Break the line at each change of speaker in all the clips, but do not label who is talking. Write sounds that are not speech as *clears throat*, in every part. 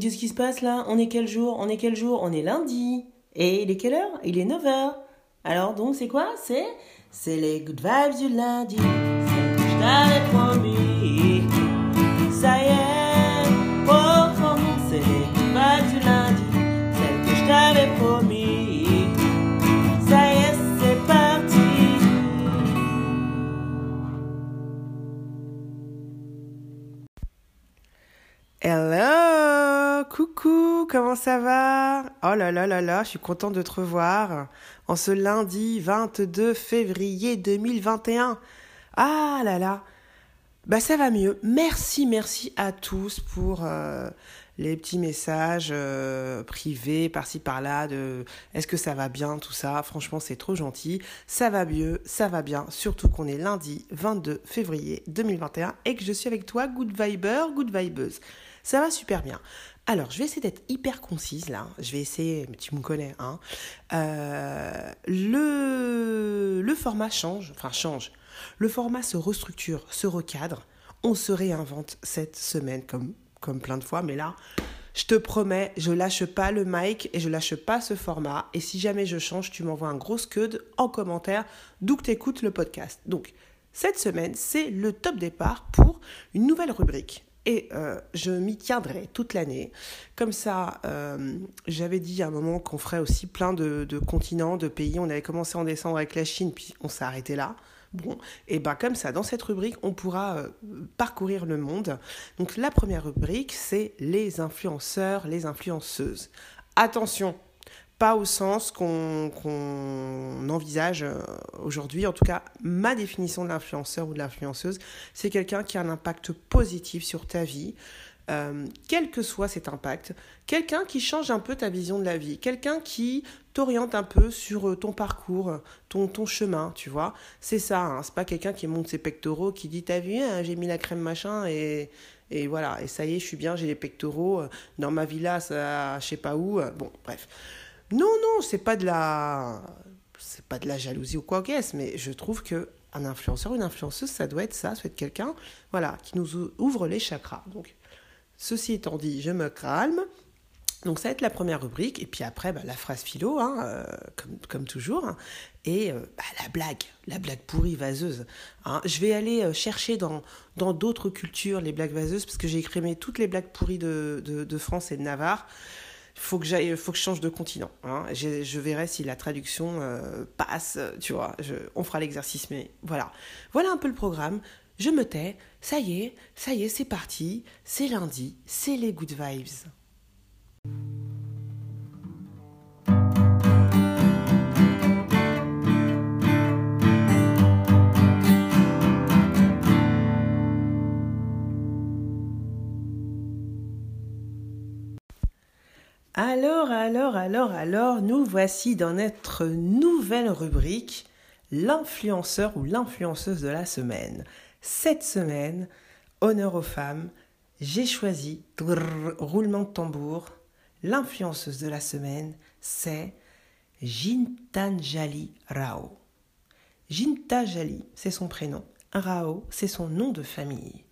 qu'est-ce qui se passe là? On est quel jour? On est quel jour? On est lundi. Et il est quelle heure? Il est 9h. Alors donc c'est quoi? C'est les good vibes du lundi. C'est que je t'avais promis. Ça y est, oh, oh, c'est les good vibes du lundi. Celle que je t'avais promis. Ça y est, c'est parti.
Hello, coucou, comment ça va? Oh là là là là, je suis contente de te revoir en ce lundi 22 février 2021. Ah là là, bah ça va mieux. Merci, merci à tous pour euh, les petits messages euh, privés par-ci par-là de est-ce que ça va bien, tout ça? Franchement, c'est trop gentil. Ça va mieux, ça va bien. Surtout qu'on est lundi 22 février 2021 et que je suis avec toi, good viber, good vibeuse. Ça va super bien. Alors, je vais essayer d'être hyper concise là. Je vais essayer, mais tu me connais, hein. Euh, le, format change, enfin change. Le format se restructure, se recadre. On se réinvente cette semaine comme, comme plein de fois, mais là, je te promets, je lâche pas le mic et je lâche pas ce format. Et si jamais je change, tu m'envoies un gros scud en commentaire d'où que tu écoutes le podcast. Donc, cette semaine, c'est le top départ pour une nouvelle rubrique et euh, je m'y tiendrai toute l'année. Comme ça, euh, j'avais dit à un moment qu'on ferait aussi plein de, continents, de pays. On avait commencé en décembre avec la Chine, puis on s'est arrêté là. Bon, et ben comme ça, dans cette rubrique, on pourra euh, parcourir le monde. Donc la première rubrique, c'est les influenceurs, les influenceuses. Attention, pas au sens qu'on envisage aujourd'hui. En tout cas, ma définition de l'influenceur ou de l'influenceuse, c'est quelqu'un qui a un impact positif sur ta vie, euh, quel que soit cet impact. Quelqu'un qui change un peu ta vision de la vie. Quelqu'un qui t'oriente un peu sur ton parcours, ton, ton chemin, tu vois. C'est ça, hein. c'est pas quelqu'un qui monte ses pectoraux, qui dit T'as vu, hein, j'ai mis la crème machin et. Et voilà, et ça y est, je suis bien, j'ai les pectoraux. Dans ma villa, ça, je sais pas où. Bon, bref. Non, non, c'est pas de la, c'est pas de la jalousie ou quoi qu'est-ce, mais je trouve que un influenceur, une influenceuse, ça doit être ça, ça doit être quelqu'un, voilà, qui nous ouvre les chakras. Donc, ceci étant dit, je me calme. Donc ça va être la première rubrique, et puis après, bah, la phrase philo, hein, euh, comme, toujours, et euh, bah, la blague, la blague pourrie vaseuse. Hein. Je vais aller euh, chercher dans dans d'autres cultures les blagues vaseuses, parce que j'ai écrémé toutes les blagues pourries de, de, de France et de Navarre faut que j'aille, faut que je change de continent. Hein. Je, verrai si la traduction euh, passe, tu vois. On fera l'exercice, mais voilà. Voilà un peu le programme. Je me tais. Ça y est, ça y est, c'est parti. C'est lundi. C'est les good vibes. Alors, alors, alors, alors, nous voici dans notre nouvelle rubrique, l'influenceur ou l'influenceuse de la semaine. Cette semaine, honneur aux femmes, j'ai choisi, roulement de tambour, l'influenceuse de la semaine, c'est Jintanjali Rao. Jintanjali, c'est son prénom. Rao, c'est son nom de famille.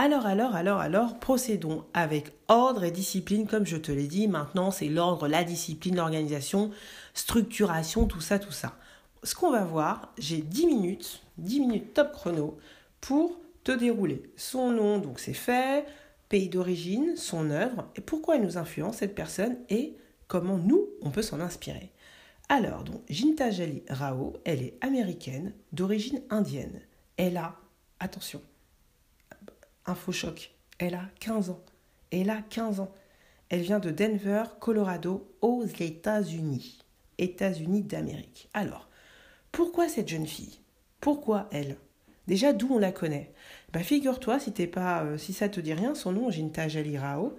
Alors, alors, alors, alors, procédons avec ordre et discipline, comme je te l'ai dit. Maintenant, c'est l'ordre, la discipline, l'organisation, structuration, tout ça, tout ça. Ce qu'on va voir, j'ai 10 minutes, 10 minutes top chrono pour te dérouler son nom, donc c'est fait, pays d'origine, son œuvre, et pourquoi elle nous influence, cette personne, et comment nous, on peut s'en inspirer. Alors, donc, Jinta Jali Rao, elle est américaine, d'origine indienne. Elle a, attention, Info choc. Elle a 15 ans. Elle a 15 ans. Elle vient de Denver, Colorado, aux États-Unis. États-Unis d'Amérique. Alors, pourquoi cette jeune fille? Pourquoi elle? Déjà, d'où on la connaît? Bah, Figure-toi, si, pas, euh, si ça te dit rien, son nom, Jinta Jali Rao,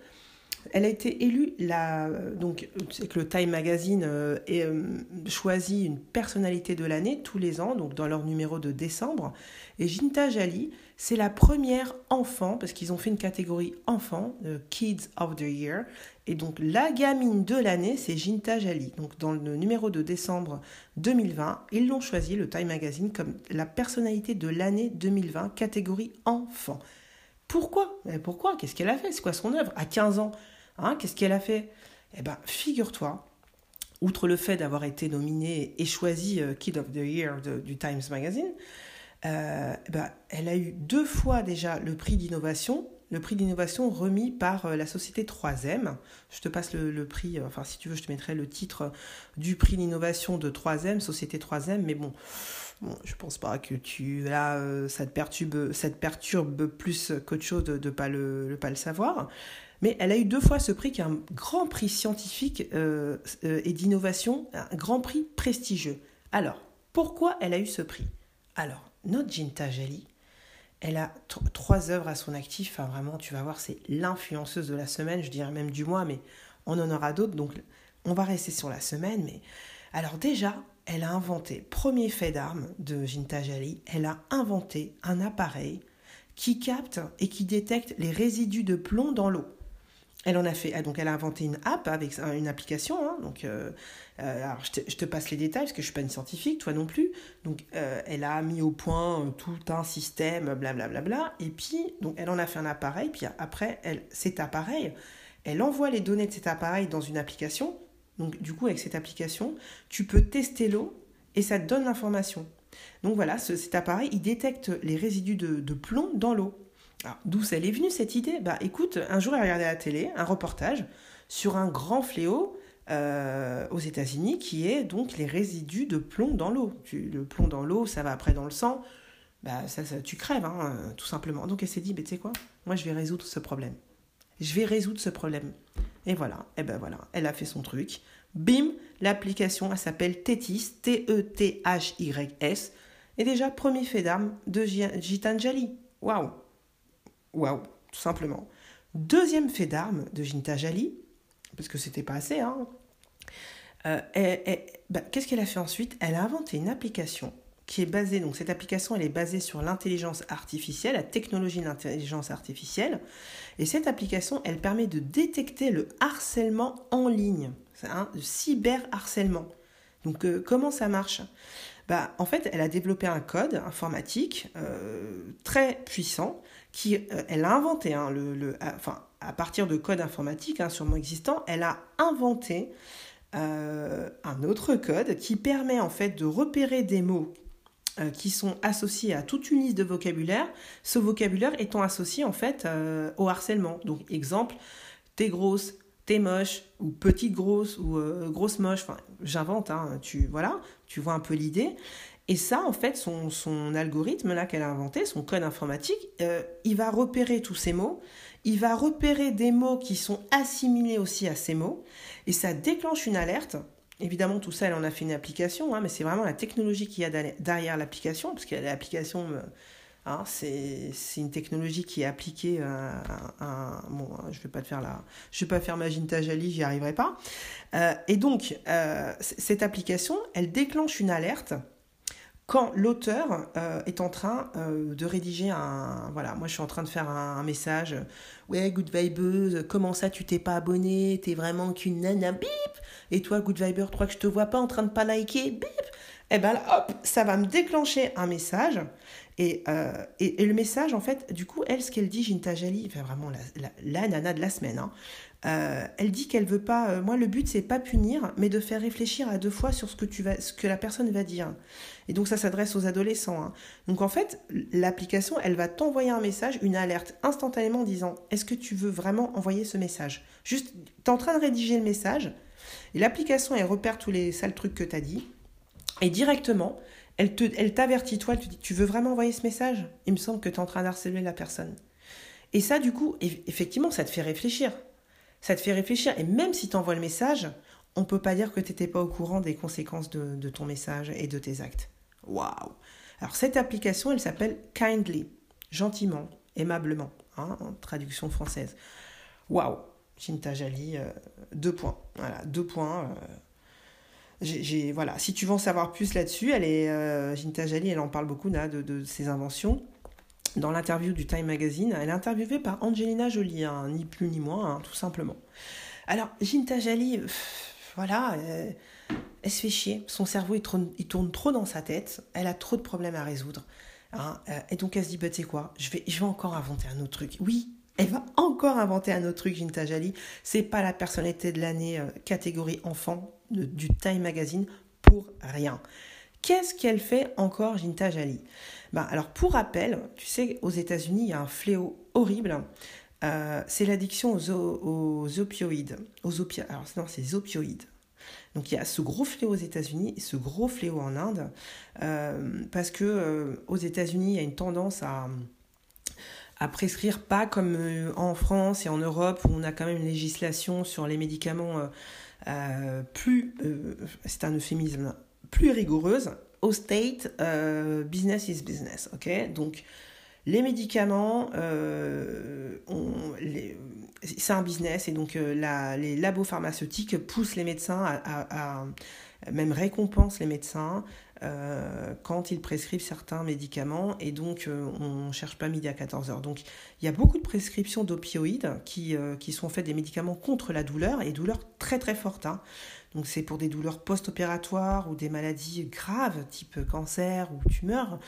elle a été élue, la, donc c'est que le Time Magazine euh, euh, choisit une personnalité de l'année tous les ans, donc dans leur numéro de décembre. Et Jinta Jali, c'est la première enfant, parce qu'ils ont fait une catégorie enfant, Kids of the Year. Et donc la gamine de l'année, c'est Jinta Jali. Donc dans le numéro de décembre 2020, ils l'ont choisi, le Time Magazine, comme la personnalité de l'année 2020, catégorie enfant. Pourquoi? Pourquoi? Qu'est-ce qu'elle a fait? C'est quoi son œuvre? À 15 ans Hein, Qu'est-ce qu'elle a fait? Eh ben, figure-toi, outre le fait d'avoir été nominée et choisie euh, Kid of the Year du Times Magazine, euh, eh ben, elle a eu deux fois déjà le prix d'innovation, le prix d'innovation remis par euh, la société 3M. Je te passe le, le prix, euh, enfin si tu veux, je te mettrai le titre du prix d'innovation de 3M, société 3M, mais bon, bon je pense pas que tu là, euh, ça te perturbe, ça te perturbe plus qu'autre chose de ne pas le, pas le savoir. Mais elle a eu deux fois ce prix qui est un grand prix scientifique euh, euh, et d'innovation, un grand prix prestigieux. Alors, pourquoi elle a eu ce prix? Alors, notre Ginta Jali, elle a tr- trois œuvres à son actif. Enfin, vraiment, tu vas voir, c'est l'influenceuse de la semaine, je dirais même du mois, mais on en aura d'autres. Donc, on va rester sur la semaine. Mais alors, déjà, elle a inventé, premier fait d'armes de Ginta Jali, elle a inventé un appareil qui capte et qui détecte les résidus de plomb dans l'eau. Elle en a fait, ah, donc elle a inventé une app avec un- une application. hein, donc, euh, euh, je te, passe les détails parce que je suis pas une scientifique, toi non plus. Donc, euh, elle a mis au point tout un système, blablabla. et puis, donc, elle en a fait un appareil. Puis après, elle, cet appareil, elle envoie les données de cet appareil dans une application. Donc, du coup, avec cette application, tu peux tester l'eau et ça te donne l'information. Donc voilà, ce- cet appareil, il détecte les résidus de, plomb dans l'eau. Alors, d'où est venue cette idée? Bah écoute, un jour elle regardait à la télé un reportage sur un grand fléau euh, aux États-Unis qui est donc les résidus de plomb dans l'eau. Le plomb dans l'eau, ça va après dans le sang, bah tu crèves, hein, euh, tout simplement. Donc elle s'est dit, mais tu sais quoi? Moi je vais résoudre ce problème. Je vais résoudre ce problème. Et voilà, et ben voilà, elle a fait son truc. Bim, l'application, elle s'appelle Tétis, T-E-T-H-Y-S. Et déjà, premier fait d'armes de Gi- Gitanjali. Waouh Waouh, tout simplement. Deuxième fait d'armes de Gintajali, parce que c'était pas assez, hein. Euh, bah, Qu'est-ce qu'elle a fait ensuite? Elle a inventé une application qui est basée, donc cette application, elle est basée sur l'intelligence artificielle, la technologie de l'intelligence artificielle. Et cette application, elle permet de détecter le harcèlement en ligne, c'est un cyberharcèlement. Donc, euh, comment ça marche? Bah, En fait, elle a développé un code informatique euh, très puissant qui, euh, elle a inventé, hein, le, le- à- enfin, à partir de code informatique hein, sûrement existant, elle a inventé un autre code qui permet en fait de repérer des mots euh, qui sont associés à toute une liste de vocabulaire, ce vocabulaire étant associé en fait euh, au harcèlement. Donc exemple, t'es grosse, t'es moche, ou petite grosse, ou euh, grosse moche, j'invente, hein, tu, voilà, tu vois un peu l'idée. Et ça, en fait, son, son algorithme là qu'elle a inventé, son code informatique, il va repérer tous ces mots, il va repérer des mots qui sont assimilés aussi à ces mots, et ça déclenche une alerte. Évidemment, tout ça, elle en a fait une application, hein, mais c'est vraiment la technologie qu'il y a derrière- l'application, parce que l'application, euh, hein, c'est une technologie qui est appliquée à, bon, hein, je vais pas te faire la, je vais pas faire ma Ginta Jali, j'y arriverai pas. Euh, et donc, euh, cette application, elle déclenche une alerte quand l'auteur euh, est en train euh, de rédiger un voilà moi je suis en train de faire un, message ouais good vibeuse comment ça tu t'es pas abonné t'es vraiment qu'une nana bip! Et toi good viber toi que je te vois pas en train de pas liker bip! Et ben là hop ça va me déclencher un message et, euh, et, le message en fait du coup elle ce qu'elle dit Ginta Jali enfin vraiment la, nana de la semaine hein, euh, elle dit qu'elle veut pas. euh, moi, le but c'est pas punir, mais de faire réfléchir à deux fois sur ce que tu la personne va dire. Et donc ça s'adresse aux adolescents. hein. Donc en fait, l'application, elle va t'envoyer un message, une alerte instantanément en disant Est-ce que tu veux vraiment envoyer ce message? Juste, t'es en train de rédiger le message, et l'application elle repère tous les sales trucs que t'as dit, et directement. Elle t'avertit, toi, elle te dit, tu veux vraiment envoyer ce message? Il me semble que tu es en train d'harceler la personne. Et ça, du coup, eff- effectivement, ça te fait réfléchir ça te fait réfléchir. Et même si tu envoies le message, on peut pas dire que tu n'étais pas au courant des conséquences de, de ton message et de tes actes. Waouh Alors cette application, elle s'appelle Kindly, gentiment, aimablement, hein, en traduction française. Waouh Chinta Jali, euh, deux points. Voilà, deux points. euh, voilà. Si tu veux en savoir plus là-dessus, elle est, euh, Ginta Jali, elle en parle beaucoup là, de, de ses inventions dans l'interview du Time Magazine, elle est interviewée par Angelina Jolie, hein, ni plus ni moins, hein, tout simplement. Alors, Ginta Jali, voilà, euh, elle se fait chier. Son cerveau, il tourne, il tourne trop dans sa tête. Elle a trop de problèmes à résoudre. hein, euh, et donc, elle se dit, bah, tu sais quoi, je vais, je vais encore inventer un autre truc. Oui, Elle va encore inventer un autre truc, Ginta Jali. C'est pas la personnalité de l'année euh, catégorie enfant du Time Magazine pour rien. Qu'est-ce qu'elle fait encore, Ginta Jali ben, Alors, pour rappel, tu sais, aux États-Unis, il y a un fléau horrible. Euh, c'est l'addiction aux, opioïdes. Aux alors, non, c'est opioïdes. Donc il y a ce gros fléau aux États-Unis et ce gros fléau en Inde, euh, parce que euh, aux États-Unis, il y a une tendance à, à prescrire pas comme en France et en Europe où on a quand même une législation sur les médicaments plus, c'est un euphémisme, plus rigoureuse. Au state, business is business, ok? Donc les médicaments, euh, c'est un business et donc euh, les labos pharmaceutiques poussent les médecins à, même récompensent les médecins euh, quand ils prescrivent certains médicaments et donc on ne cherche pas midi à 14 heures. Donc il y a beaucoup de prescriptions d'opioïdes qui, qui sont faites des médicaments contre la douleur et douleurs très très fortes. Hein. Donc c'est pour des douleurs post-opératoires ou des maladies graves type cancer ou tumeur.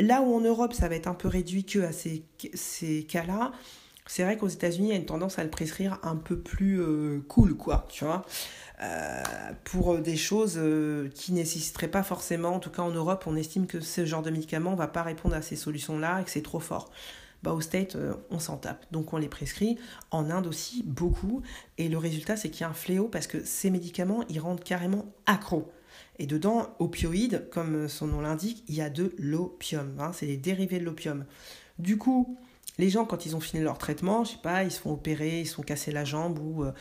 Là où en Europe, ça va être un peu réduit que à ces, ces cas-là, c'est vrai qu'aux États-Unis, il y a une tendance à le prescrire un peu plus euh, cool, quoi, tu vois, euh, pour des choses euh, qui nécessiteraient pas forcément, en tout cas en Europe, on estime que ce genre de médicament va pas répondre à ces solutions-là et que c'est trop fort. Bah, au State, on s'en tape. Donc on les prescrit. En Inde aussi, beaucoup. Et le résultat, c'est qu'il y a un fléau parce que ces médicaments, ils rendent carrément accro. Et dedans, opioïdes, comme son nom l'indique, il y a de l'opium. Hein, c'est les dérivés de l'opium. Du coup, les gens, quand ils ont fini leur traitement, je sais pas, ils se font opérer, ils se font casser la jambe ou, euh,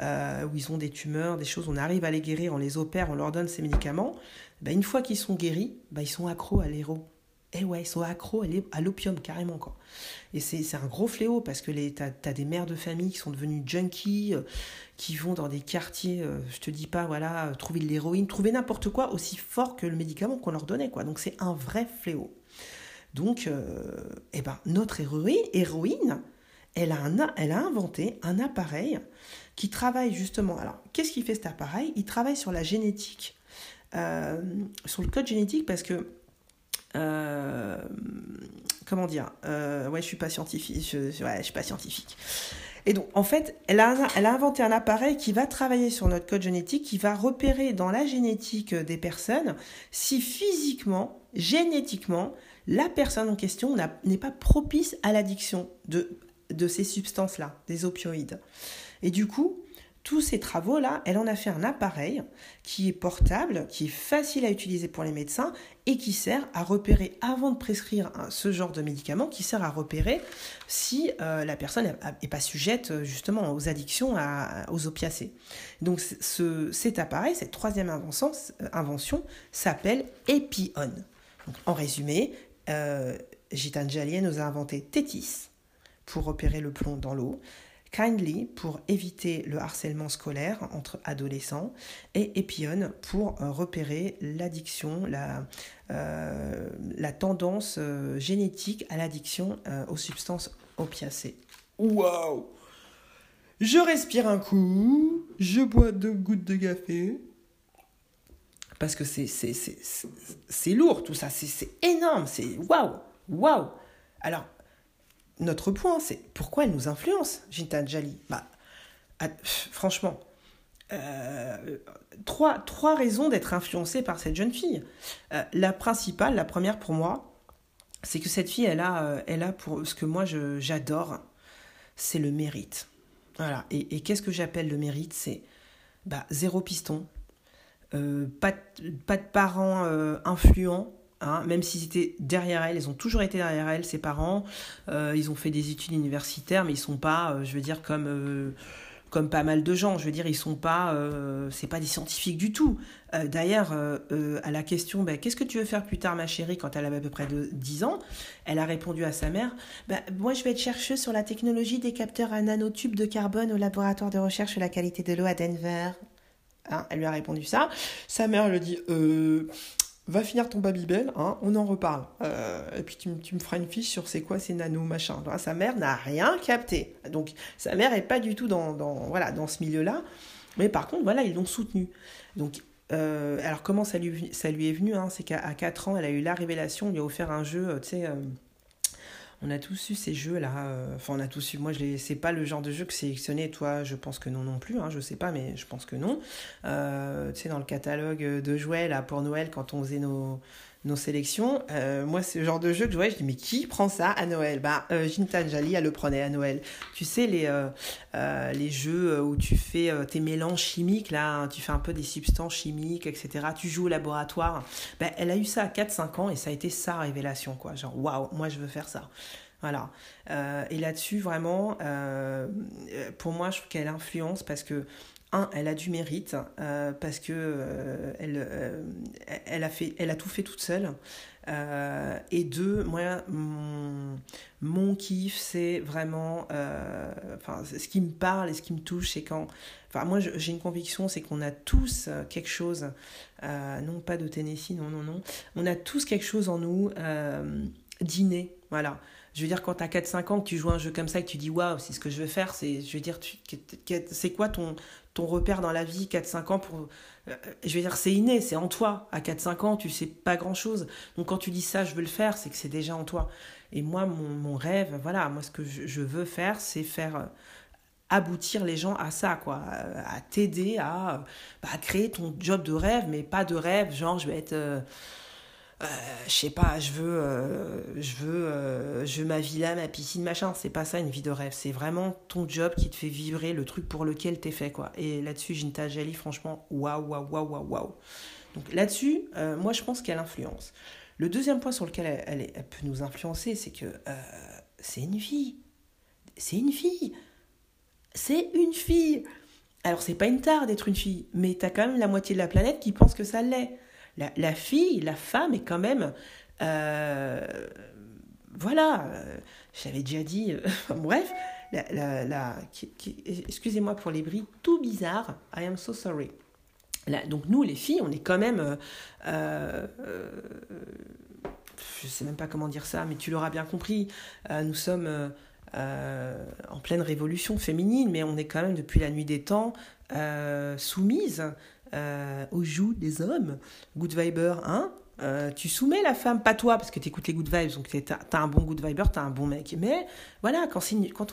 euh, ils ont des tumeurs, des choses, on arrive à les guérir, on les opère, on leur donne ces médicaments. Ben, une fois qu'ils sont guéris, ben, ils sont accros à l'héros eh ouais, ils sont accros à l'opium carrément. Quoi. Et c'est un gros fléau parce que tu as, des mères de famille qui sont devenues junkies, euh, qui vont dans des quartiers, je te dis pas, voilà, trouver de l'héroïne, trouver n'importe quoi aussi fort que le médicament qu'on leur donnait. quoi. Donc c'est un vrai fléau. Donc, eh ben, notre héroïne, elle, a elle a inventé un appareil qui travaille justement. Alors, qu'est-ce qui fait cet appareil? Il travaille sur la génétique, sur le code génétique parce que euh, comment dire euh, Ouais, je suis pas scientifique. Je, ouais, je suis pas scientifique. Et donc, en fait, elle a inventé un appareil qui va travailler sur notre code génétique, qui va repérer dans la génétique des personnes si physiquement, génétiquement, la personne en question n'est pas propice à l'addiction de, ces substances-là, des opioïdes. Et du coup, tous ces travaux-là, elle en a fait un appareil qui est portable, qui est facile à utiliser pour les médecins et qui sert à repérer, avant de prescrire ce genre de médicament, qui sert à repérer si euh, la personne n'est pas sujette justement aux addictions aux opiacés. Donc ce, cet appareil, cette troisième invention, invention s'appelle Epion. En résumé, euh, nous a inventé Tétis pour repérer le plomb dans l'eau. Kindly pour éviter le harcèlement scolaire entre adolescents et Epion pour euh, repérer l'addiction, la, euh, tendance euh, génétique à l'addiction aux substances opiacées. Waouh Je respire un coup, je bois deux gouttes de café. Parce que c'est lourd tout ça, c'est énorme, c'est waouh, waouh. Alors, notre point, c'est pourquoi elle nous influence, Ginta Jali bah, Franchement, euh, trois, trois raisons d'être influencée par cette jeune fille. Euh, la principale, la première pour moi, c'est que cette fille, elle a, euh, elle a pour ce que moi j'adore, c'est le mérite. Voilà. Et, qu'est-ce que j'appelle le mérite? C'est bah, zéro piston, pas, pas de parents influents, Hein, même s'ils étaient derrière elle, ils ont toujours été derrière elle, ses parents. Euh, ils ont fait des études universitaires, mais ils sont pas, euh, je veux dire, comme, euh, comme pas mal de gens. Je veux dire, ils sont pas, c'est pas des scientifiques du tout. D'ailleurs, à la question, bah, qu'est-ce que tu veux faire plus tard, ma chérie, quand elle avait à peu près de 10 ans, elle a répondu à sa mère, bah, moi je vais être chercheuse sur la technologie des capteurs à nanotubes de carbone au laboratoire de recherche sur la qualité de l'eau à Denver. Hein, elle lui a répondu ça. Sa mère lui dit, va finir ton Babybel, hein, on en reparle. Euh, et puis tu, me feras une fiche sur c'est quoi ces nano machin. sa mère n'a rien capté. Donc sa mère est pas du tout dans, voilà, dans ce milieu-là. Mais par contre, voilà, ils l'ont soutenu. Donc, euh, alors comment ça lui, ça lui est venu hein, C'est qu'à 4 ans, elle a eu la révélation, on lui a offert un jeu, tu sais, euh, on a tous eu ces jeux là. euh, Enfin, on a tous eu. Moi, je c'est pas le genre de jeu que sélectionné. Toi, je pense que non non plus. Hein, je sais pas, mais je pense que non. Euh, tu sais, dans le catalogue de jouets là pour Noël, quand on faisait nos nos sélections, euh, moi, c'est le genre de jeu que je voyais. Je dis mais qui prend ça à Noël? Bah, euh, Jintan Jali, elle le prenait à Noël. Tu sais les euh, euh, les jeux où tu fais tes mélanges chimiques là, hein, tu fais un peu des substances chimiques, etc. Tu joues au laboratoire. Ben, elle a eu ça à 4-5 ans et ça a été sa révélation, quoi. Genre, waouh, moi je veux faire ça. Voilà. Et là-dessus, vraiment, pour moi, je trouve qu'elle influence parce que, un, elle a du mérite, euh, parce que euh, elle, euh, elle, a fait, tout fait toute seule. Et deux, moi, mon, kiff, c'est vraiment. ce qui me parle et ce qui me touche, c'est quand. Enfin, moi, j'ai une conviction, c'est qu'on a tous quelque chose, non pas de Tennessee, non, non, non. On a tous quelque chose en nous d'inné, voilà. Je veux dire, quand t'as 4-5 ans, que tu joues un jeu comme ça et que tu dis waouh, c'est ce que je veux faire, c'est, je veux dire, c'est quoi ton, ton repère dans la vie 4-5 ans pour. euh, Je veux dire, c'est inné, c'est en toi. À 4-5 ans, tu sais pas grand chose. Donc quand tu dis ça, je veux le faire, c'est que c'est déjà en toi. Et moi, mon, rêve, voilà, moi, ce que je, veux faire, c'est faire. euh, aboutir les gens à ça, quoi, à à t'aider à, euh, bah, à créer ton job de rêve, mais pas de rêve, genre je vais être, euh, euh, je sais pas, je veux, euh, je veux, euh, je veux ma villa, ma piscine, machin. C'est pas ça une vie de rêve. C'est vraiment ton job qui te fait vibrer, le truc pour lequel t'es fait, quoi. Et là-dessus, Ginta Jali, franchement, waouh, waouh, waouh, waouh, waouh. Donc là-dessus, moi, je pense qu'elle influence. Le deuxième point sur lequel elle, elle peut nous influencer, c'est que c'est une fille. C'est une fille. C'est une fille. Alors, c'est pas une tare d'être une fille, mais t'as quand même la moitié de la planète qui pense que ça l'est. La, la fille, la femme est quand même. euh, voilà, euh, j'avais déjà dit. euh, *laughs* bref, la, la, excusez-moi pour les bris tout bizarres. I am so sorry. Donc, nous, les filles, on est quand même. je sais même pas comment dire ça, mais tu l'auras bien compris. Nous sommes. en pleine révolution féminine, mais on est quand même depuis la nuit des temps euh, soumise euh, aux joues des hommes. Good viber, hein Euh, tu soumets la femme, pas toi, parce que tu écoutes les good vibes, donc t'as as un bon good viber, t'as un bon mec. Mais voilà, quand,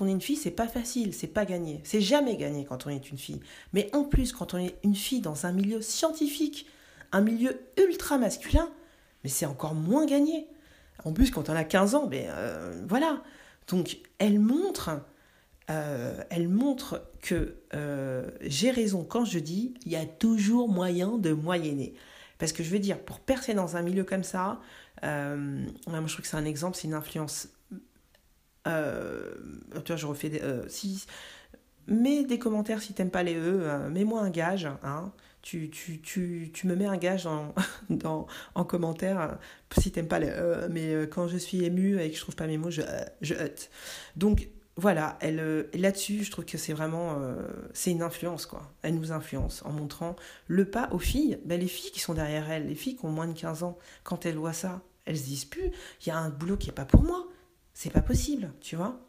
on est une fille, c'est pas facile, c'est pas gagné. C'est jamais gagné quand on est une fille. Mais en plus, quand on est une fille dans un milieu scientifique, un milieu ultra masculin, mais c'est encore moins gagné. En plus, quand on a 15 ans, ben euh, voilà. Donc, elle montre, euh, elle montre que euh, j'ai raison quand je dis il y a toujours moyen de moyenner. Parce que je veux dire, pour percer dans un milieu comme ça, euh, moi je trouve que c'est un exemple, c'est une influence. Vois, je refais des. si, mets des commentaires si t'aimes pas les E, euh, mets-moi un gage. Hein, tu, tu, tu, tu me mets un gage en, *laughs* dans, en commentaire euh, si t'aimes pas les E, mais quand je suis émue et que je trouve pas mes mots, je, je hut. Donc voilà, elle, euh, là-dessus, je trouve que c'est vraiment, euh, c'est une influence quoi. Elle nous influence en montrant le pas aux filles. Ben, les filles qui sont derrière elle, les filles qui ont moins de 15 ans, quand elles voient ça, elles se disent plus, il y a un boulot qui est pas pour moi. C'est pas possible, tu vois.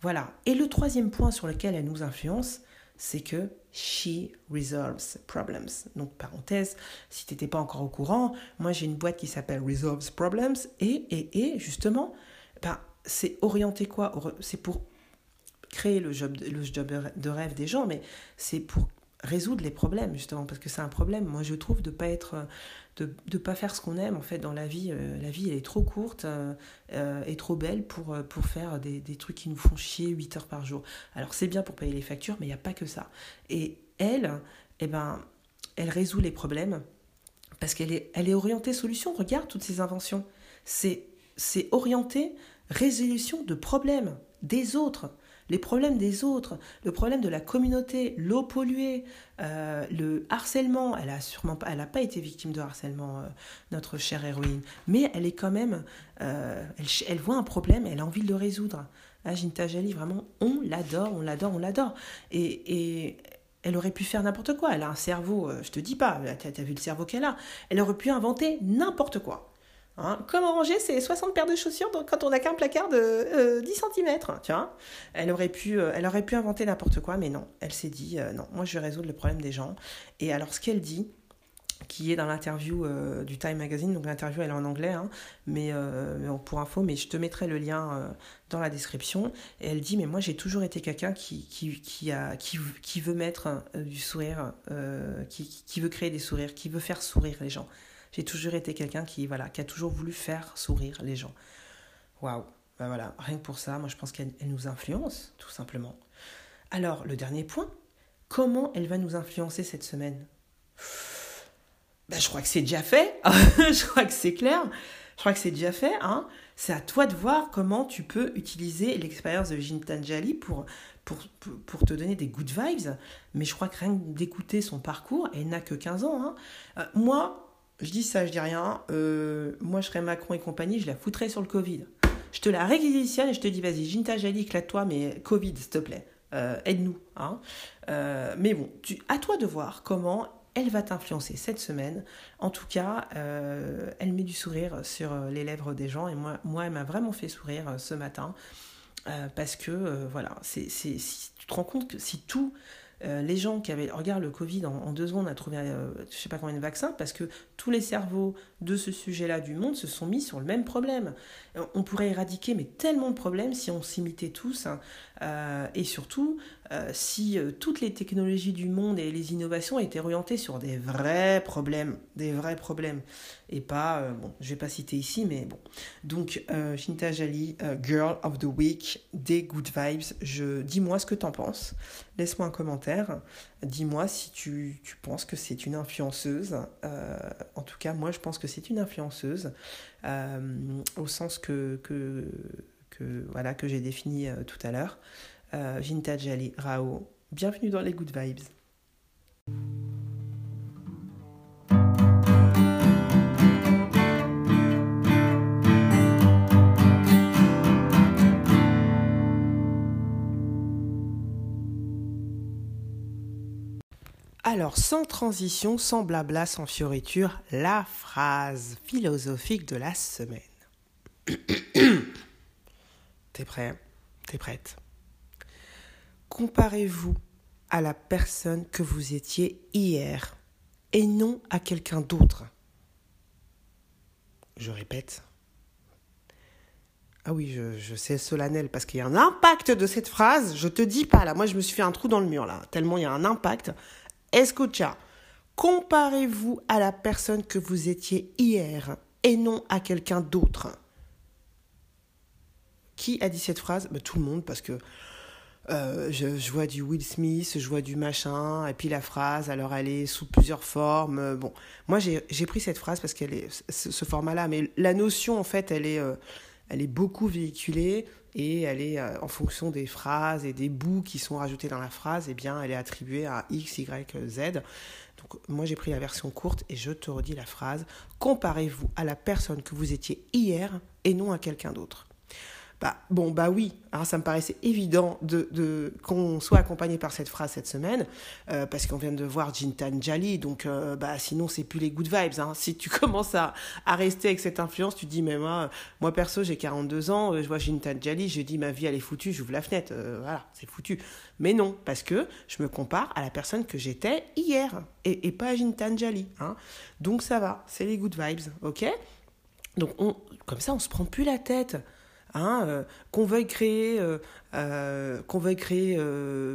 Voilà. Et le troisième point sur lequel elle nous influence, c'est que she resolves problems. Donc, parenthèse, si tu n'étais pas encore au courant, moi j'ai une boîte qui s'appelle Resolves Problems et, et, et justement, ben, c'est orienté quoi? C'est pour créer le job, le job de rêve des gens, mais c'est pour résoudre les problèmes justement parce que c'est un problème. Moi je trouve de pas être de ne pas faire ce qu'on aime en fait dans la vie euh, la vie elle est trop courte euh, euh, et trop belle pour euh, pour faire des, des, trucs qui nous font chier 8 heures par jour. Alors c'est bien pour payer les factures mais il n'y a pas que ça. Et elle eh ben elle résout les problèmes parce qu'elle est elle est orientée solution. Regarde toutes ces inventions. C'est c'est orienté résolution de problèmes des autres les problèmes des autres, le problème de la communauté, l'eau polluée, euh, le harcèlement. Elle a sûrement pas, n'a pas été victime de harcèlement, euh, notre chère héroïne, mais elle est quand même, euh, elle, voit un problème, elle a envie de le résoudre. Ginta Jali, vraiment, on l'adore, on l'adore, on l'adore. Et, et, elle aurait pu faire n'importe quoi. Elle a un cerveau, je te dis pas, tu as vu le cerveau qu'elle a. Elle aurait pu inventer n'importe quoi. Hein, comment ranger ses 60 paires de chaussures quand on n'a qu'un placard de euh, 10 cm tu vois elle aurait, pu, euh, elle aurait pu inventer n'importe quoi, mais non. Elle s'est dit, euh, non, moi je vais résoudre le problème des gens. Et alors ce qu'elle dit, qui est dans l'interview euh, du Time Magazine. Donc l'interview elle est en anglais, hein, mais euh, pour info, mais je te mettrai le lien euh, dans la description. Elle dit mais moi j'ai toujours été quelqu'un qui qui, qui, qui, qui veut mettre du sourire, qui, qui veut créer des sourires, qui veut faire sourire les gens. J'ai toujours été quelqu'un qui voilà qui a toujours voulu faire sourire les gens. Waouh, ben voilà, rien que pour ça, moi je pense qu'elle nous influence tout simplement. Alors le dernier point, comment elle va nous influencer cette semaine? Ben, je crois que c'est déjà fait. *laughs* je crois que c'est clair. Je crois que c'est déjà fait. Hein. C'est à toi de voir comment tu peux utiliser l'expérience de Jintanjali pour, pour, pour, te donner des good vibes. Mais je crois que rien d'écouter son parcours, elle n'a que 15 ans. Hein. Euh, moi, je dis ça, je dis rien. Euh, moi, je serais Macron et compagnie, je la foutrais sur le Covid. Je te la réquisitionne et je te dis, vas-y, Jintanjali, éclate-toi, mais Covid, s'il te plaît. Euh, aide-nous. Hein. mais bon, à toi de voir comment elle va t'influencer cette semaine. En tout cas, euh, elle met du sourire sur euh, les lèvres des gens et moi, moi elle m'a vraiment fait sourire euh, ce matin parce que voilà, c'est, si tu te rends compte que si tout euh, les gens qui avaient, regarde le Covid, en, deux secondes, on a trouvé, euh, je sais pas combien de vaccins, parce que tous les cerveaux de ce sujet-là du monde se sont mis sur le même problème. Euh, on pourrait éradiquer, mais tellement de problèmes si on s'imitait tous, hein. Et surtout si toutes les technologies du monde et les innovations étaient orientées sur des vrais problèmes, des vrais problèmes, et pas, bon, je vais pas citer ici, mais bon. Donc, Shinta Jali, Girl of the Week, des good vibes. Je dis-moi ce que t'en penses. Laisse-moi un commentaire. Dis-moi si tu, penses que c'est une influenceuse. Euh, en tout cas, moi, je pense que c'est une influenceuse euh, au sens que, que, que voilà, que j'ai défini euh, tout à l'heure. Vintage Ali Rao. Bienvenue dans les Good Vibes. Alors, sans transition, sans blabla, sans fioriture, la phrase philosophique de la semaine. *clears throat* T'es prêt? T'es prête? Comparez-vous à la personne que vous étiez hier et non à quelqu'un d'autre. Je répète. Ah oui, je, sais solennel parce qu'il y a un impact de cette phrase. Je te dis pas là, moi je me suis fait un trou dans le mur là, tellement il y a un impact. Escucha, comparez-vous à la personne que vous étiez hier et non à quelqu'un d'autre. Qui a dit cette phrase? Ben, Tout le monde, parce que euh, je, vois du Will Smith, je vois du machin, et puis la phrase, alors elle est sous plusieurs formes. Bon, moi j'ai pris cette phrase parce qu'elle est ce, format-là, mais la notion en fait, elle est, euh, elle est beaucoup véhiculée et elle est euh, en fonction des phrases et des bouts qui sont rajoutés dans la phrase, et eh bien elle est attribuée à X, Y, Z. Donc moi j'ai pris la version courte et je te redis la phrase. Comparez-vous à la personne que vous étiez hier et non à quelqu'un d'autre. Bah, bon, bah oui, hein, ça me paraissait évident de, de qu'on soit accompagné par cette phrase cette semaine, euh, parce qu'on vient de voir Jintan Jali, donc euh, bah, sinon c'est plus les good vibes. Hein. Si tu *laughs* commences à, à rester avec cette influence, tu dis, mais moi, moi perso, j'ai 42 ans, euh, je vois Jintan Jali, je dis, ma vie elle est foutue, j'ouvre la fenêtre, voilà, c'est foutu. Mais non, parce que je me compare à la personne que j'étais hier, et, et pas à Jintan Jali. Hein. Donc ça va, c'est les good vibes, ok? Donc on, comme ça, on se prend plus la tête. Hein, euh, qu'on veuille créer, euh, euh, qu'on veuille créer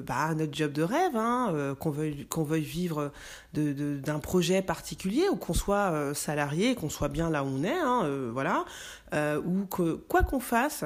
bah, notre job de rêve, hein, qu'on veuille, veuille vivre de, d'un projet particulier ou qu'on soit salarié, qu'on soit bien là où on est, hein, voilà, ou que quoi qu'on fasse,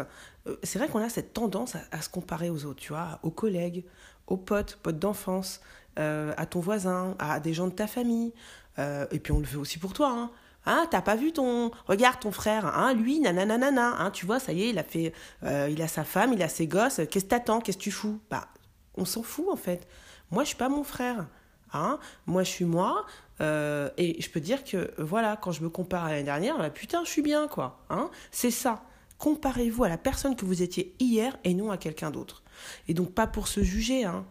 c'est vrai qu'on a cette tendance à, se comparer aux autres, tu vois, aux collègues, aux potes, potes d'enfance, à ton voisin, à des gens de ta famille, et puis on le fait aussi pour toi. Hein, t'as pas vu ton. Regarde ton frère, hein, lui, nananana, hein, tu vois, ça y est, il a fait. Euh, il a sa femme, il a ses gosses, qu'est-ce que t'attends, qu'est-ce que tu fous? Bah, on s'en fout en fait. Moi, je suis pas mon frère. Hein, moi, je suis moi. Euh, et je peux dire que, voilà, quand je me compare à l'année dernière, bah, putain, je suis bien, quoi. Hein, c'est ça. Comparez-vous à la personne que vous étiez hier et non à quelqu'un d'autre. Et donc, pas pour se juger, hein.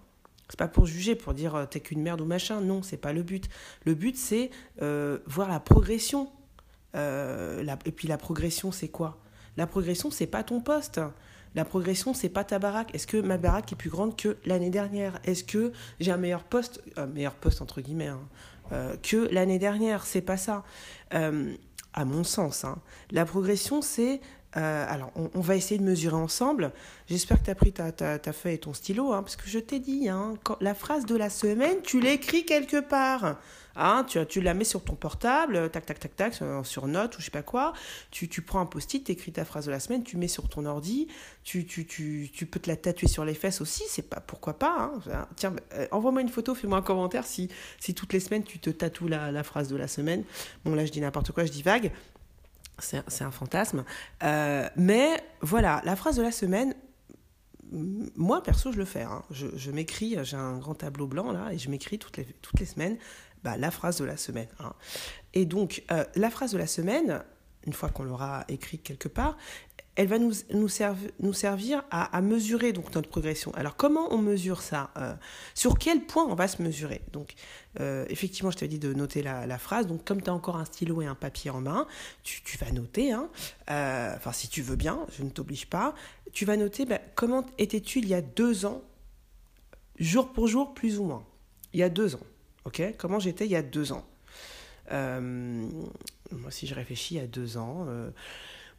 C'est pas pour juger, pour dire euh, t'es qu'une merde ou machin. Non, c'est pas le but. Le but, c'est euh, voir la progression. Euh, et puis la progression, c'est quoi? La progression, c'est pas ton poste. La progression, c'est pas ta baraque. Est-ce que ma baraque est plus grande que l'année dernière? Est-ce que j'ai un meilleur poste? Un meilleur poste, entre guillemets. Hein. que l'année dernière. C'est pas ça. à mon sens, hein. la progression, c'est euh, alors, on, va essayer de mesurer ensemble. J'espère que tu as pris ta, ta, feuille et ton stylo, hein, parce que je t'ai dit, hein, la phrase de la semaine, tu l'écris quelque part. Hein, tu, tu la mets sur ton portable, tac, tac, tac, tac, sur, note ou je sais pas quoi. Tu, tu prends un post-it, tu écris ta phrase de la semaine, tu mets sur ton ordi. Tu, tu, tu, tu peux te la tatouer sur les fesses aussi, c'est pas pourquoi pas. Hein. Tiens, euh, envoie-moi une photo, fais-moi un commentaire si, si toutes les semaines tu te tatoues la, la phrase de la semaine. Bon, là, je dis n'importe quoi, je dis vague. C'est un fantasme. Euh, mais voilà, la phrase de la semaine, moi perso, je le fais. Hein. Je, m'écris, j'ai un grand tableau blanc là, et je m'écris toutes les, toutes les semaines bah, la phrase de la semaine. Hein. Et donc, euh, la phrase de la semaine, une fois qu'on l'aura écrite quelque part, elle va nous, servir à, mesurer donc notre progression. Alors comment on mesure ça euh, Sur quel point on va se mesurer? Donc euh, effectivement, je t'ai dit de noter la, phrase. Donc comme tu as encore un stylo et un papier en main, tu, vas noter. Hein, euh, si tu veux bien, je ne t'oblige pas. Tu vas noter ben, comment étais-tu il y a deux ans, jour pour jour, plus ou moins? Il y a deux ans. Ok? Comment j'étais il y a deux ans? Moi, si je réfléchis, il y a deux ans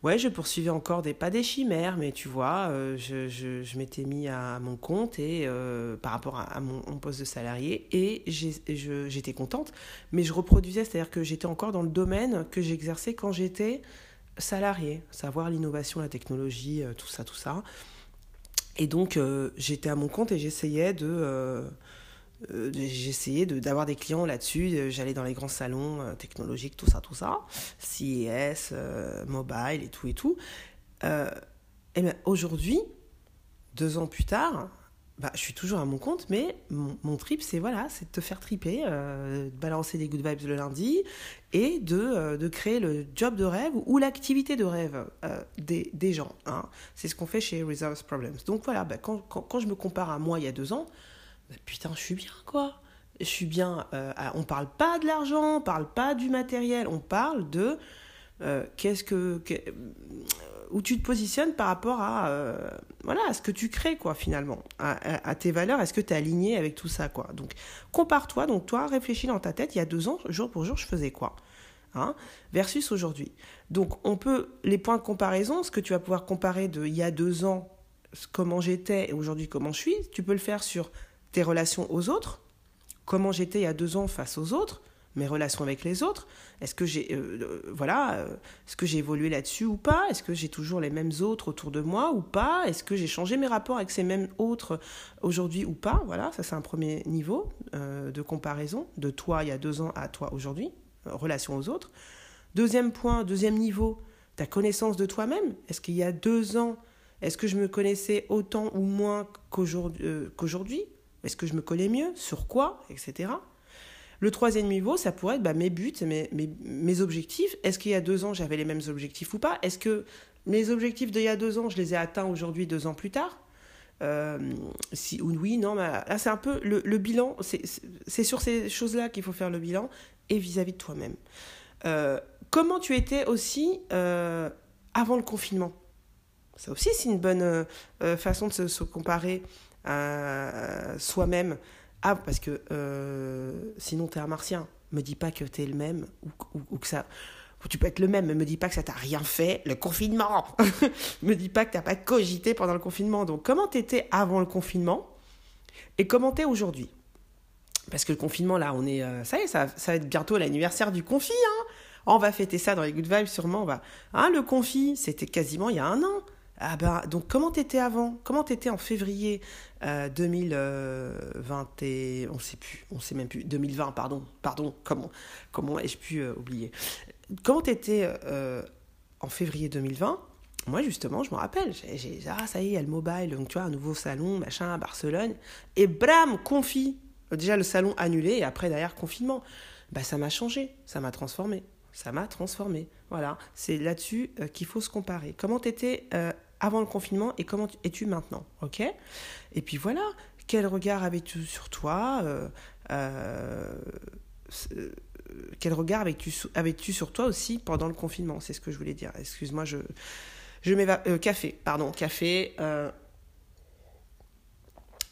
ouais, je poursuivais encore des pas des chimères, mais tu vois, euh, je, je, m'étais mis à mon compte et euh, par rapport à, mon, poste de salarié et j'étais contente, mais je reproduisais, c'est-à-dire que j'étais encore dans le domaine que j'exerçais quand j'étais salarié, savoir l'innovation, la technologie, euh, tout ça, tout ça. Et donc j'étais à mon compte et j'essayais de euh, j'essayais d'avoir des clients là-dessus. Euh, j'allais dans les grands salons euh, technologiques, tout ça, tout ça, CES, mobile et tout et tout. et bien aujourd'hui, deux ans plus tard, bah, je suis toujours à mon compte, mais mon, trip, c'est voilà, de te faire triper, de balancer des good vibes le lundi et de, de créer le job de rêve ou l'activité de rêve des, des, gens. Hein. C'est ce qu'on fait chez Reserves Problems. Donc voilà, bah, quand, quand, je me compare à moi il y a deux ans, bah, putain, je suis bien, quoi. Je suis bien. Euh, on parle pas de l'argent, on parle pas du matériel, on parle de euh, qu'est-ce que, où tu te positionnes par rapport à euh, voilà à ce que tu crées quoi finalement à, tes valeurs est-ce que tu es aligné avec tout ça quoi donc compare-toi donc toi réfléchis dans ta tête il y a deux ans jour pour jour je faisais quoi hein, versus aujourd'hui donc on peut les points de comparaison ce que tu vas pouvoir comparer de il y a deux ans comment j'étais et aujourd'hui comment je suis tu peux le faire sur relations aux autres, comment j'étais il y a deux ans face aux autres, mes relations avec les autres, est-ce que j'ai euh, euh, voilà, euh, est-ce que j'ai évolué là-dessus ou pas Est-ce que j'ai toujours les mêmes autres autour de moi ou pas Est-ce que j'ai changé mes rapports avec ces mêmes autres aujourd'hui ou pas Voilà, ça c'est un premier niveau de comparaison de toi il y a deux ans à toi aujourd'hui, relation aux autres. Deuxième point, deuxième niveau, ta connaissance de toi-même. Est-ce qu'il y a deux ans, est-ce que je me connaissais autant ou moins qu'aujourd'hui est-ce que je me connais mieux Sur quoi Etc. Le troisième niveau, ça pourrait être bah, mes buts, mes, objectifs. Est-ce qu'il y a deux ans, j'avais les mêmes objectifs ou pas Est-ce que mes objectifs d'il y a deux ans, je les ai atteints aujourd'hui, deux ans plus tard euh, si oui, non, là c'est un peu le, bilan, c'est sur ces choses-là qu'il faut faire le bilan et vis-à-vis de toi-même. Euh, comment tu étais aussi euh, avant le confinement? Ça aussi c'est une bonne façon de se comparer soi-même. Ah, parce que euh, sinon, tu es un martien. Me dis pas que tu es le même ou, que ça. Tu peux être le même, mais me dis pas que ça t'a rien fait, le confinement. *laughs* me dis pas que t'as pas cogité pendant le confinement. Donc, comment t'étais avant le confinement et comment t'es aujourd'hui? Parce que le confinement, là, on est. Euh, ça y est, ça, va être bientôt l'anniversaire du confi. Hein on va fêter ça dans les Good Vibes, sûrement. Va... Hein, le confi, c'était quasiment il y a un an. Ah ben, donc comment t'étais avant? Comment t'étais en février 2020 euh, et on sait plus, on sait même plus 2020 pardon, pardon, comment comment ai-je pu euh, oublier? Comment t'étais euh, en février 2020 Moi justement, je me rappelle, j'ai ah ça y est, il y a le mobile, donc tu vois un nouveau salon, machin à Barcelone et bram, confi. Déjà le salon annulé et après derrière confinement. Bah ça m'a changé, ça m'a transformé ça m'a transformé. Voilà, c'est là-dessus qu'il faut se comparer. Comment t'étais avant le confinement et comment es-tu maintenant Ok? Et puis voilà, quel regard avais-tu sur toi euh, euh, euh, Quel regard avais-tu avais sur toi aussi pendant le confinement? C'est ce que je voulais dire. Excuse-moi, je, je café, pardon, café.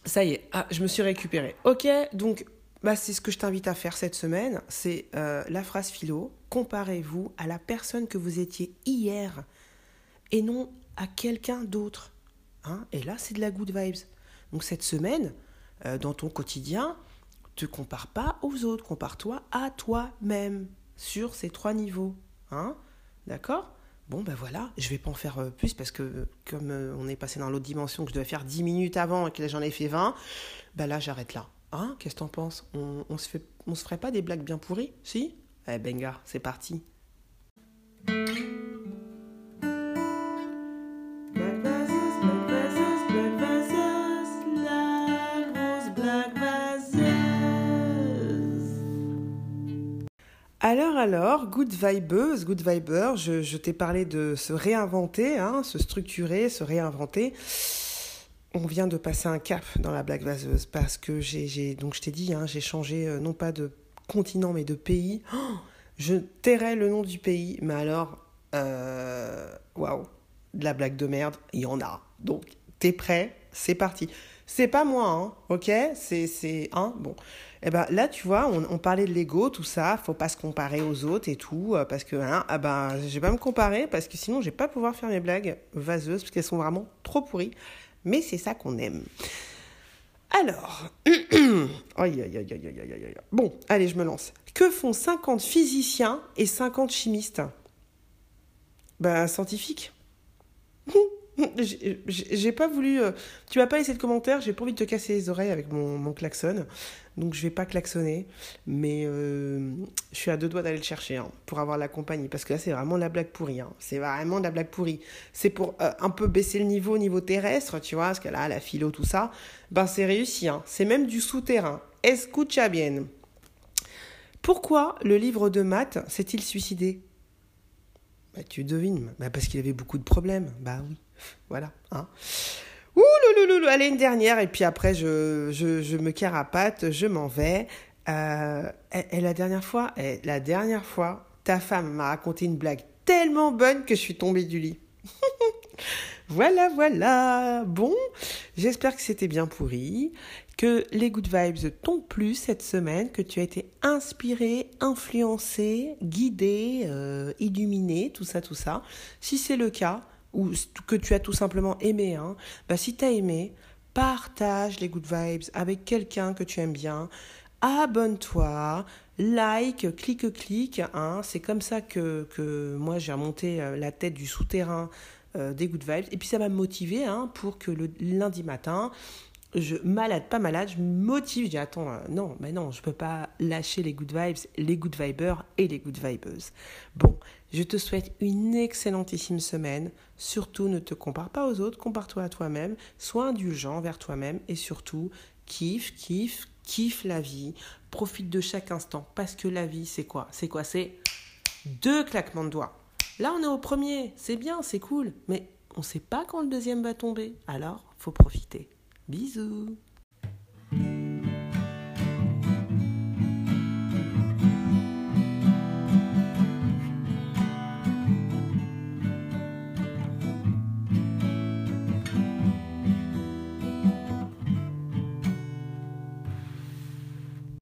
ça y est, ah, je me suis récupérée. Ok, donc bah, c'est ce que je t'invite à faire cette semaine. C'est la phrase philo. Comparez-vous à la personne que vous étiez hier et non à quelqu'un d'autre. Hein et là, c'est de la good vibes. Donc cette semaine, euh, dans ton quotidien, te compare pas aux autres, compare-toi à toi-même sur ces trois niveaux. Hein D'accord? Bon, ben voilà, je vais pas en faire euh, plus parce que comme on est passé dans l'autre dimension, que je devais faire 10 minutes avant et que là j'en ai fait 20, ben là j'arrête là. Hein Qu'est-ce que t'en penses? On, on, se fait, on se ferait pas des blagues bien pourries? Si? Eh benga, c'est parti. Alors, good vibeuse, good viber, je, t'ai parlé de se réinventer, hein, se structurer, se réinventer on vient de passer un cap dans la blague vaseuse parce que j'ai, donc je t'ai dit, hein, j'ai changé euh, non pas de continent mais de pays. Oh, je tairai le nom du pays, mais alors, euh, waouh, de la blague de merde, il y en a. Donc, t'es prêt C'est parti. C'est pas moi, hein, ok? C'est, c'est, hein, bon. Eh ben là, tu vois, on, parlait de l'ego, tout ça, faut pas se comparer aux autres et tout, euh, parce que, hein, ah ben, je vais pas me comparer, parce que sinon, je vais pas pouvoir faire mes blagues vaseuses, parce qu'elles sont vraiment trop pourries mais c'est ça qu'on aime. Alors, *coughs* aïe, aïe, aïe, aïe, aïe, aïe. bon, allez, je me lance. Que font 50 physiciens et 50 chimistes? Ben, scientifiques. J'ai pas voulu. Euh, tu m'as pas laissé de commentaire, j'ai pas envie de te casser les oreilles avec mon, mon klaxon. Donc je vais pas klaxonner. Mais euh, je suis à deux doigts d'aller le chercher hein, pour avoir la compagnie. Parce que là, c'est vraiment de la blague pourrie. Hein. C'est vraiment de la blague pourrie. C'est pour euh, un peu baisser le niveau au niveau terrestre, tu vois, parce que là, la philo, tout ça, ben c'est réussi. Hein. C'est même du souterrain. Escucha bien. Pourquoi le livre de maths s'est-il suicidé? Bah, Tu devines. Bah, parce qu'il avait beaucoup de problèmes. Bah oui. Voilà. Hein. Ouh, allez, une dernière, et puis après, je, je, je me carapate, je m'en vais. Euh, et, la dernière fois, et la dernière fois, ta femme m'a raconté une blague tellement bonne que je suis tombée du lit. *laughs* voilà, voilà. Bon, j'espère que c'était bien pourri, que les good vibes t'ont plu cette semaine, que tu as été inspiré, influencé, guidé, euh, illuminé, tout ça, tout ça. Si c'est le cas, ou que tu as tout simplement aimé, hein, bah si tu as aimé, partage les good vibes avec quelqu'un que tu aimes bien, abonne-toi, like, clique, clique. Hein, c'est comme ça que, que moi j'ai remonté euh, la tête du souterrain euh, des good vibes. Et puis ça m'a motivé hein, pour que le lundi matin, je malade, pas malade, je me motive, je dis attends, euh, non, mais non, je peux pas lâcher les good vibes, les good vibers et les good vibeuses. Bon, je te souhaite une excellentissime semaine. Surtout, ne te compare pas aux autres, compare-toi à toi-même, sois indulgent vers toi-même et surtout, kiffe, kiffe, kiffe la vie, profite de chaque instant parce que la vie, c'est quoi? C'est quoi? C'est deux claquements de doigts. Là, on est au premier, c'est bien, c'est cool, mais on ne sait pas quand le deuxième va tomber. Alors, faut profiter. Bisous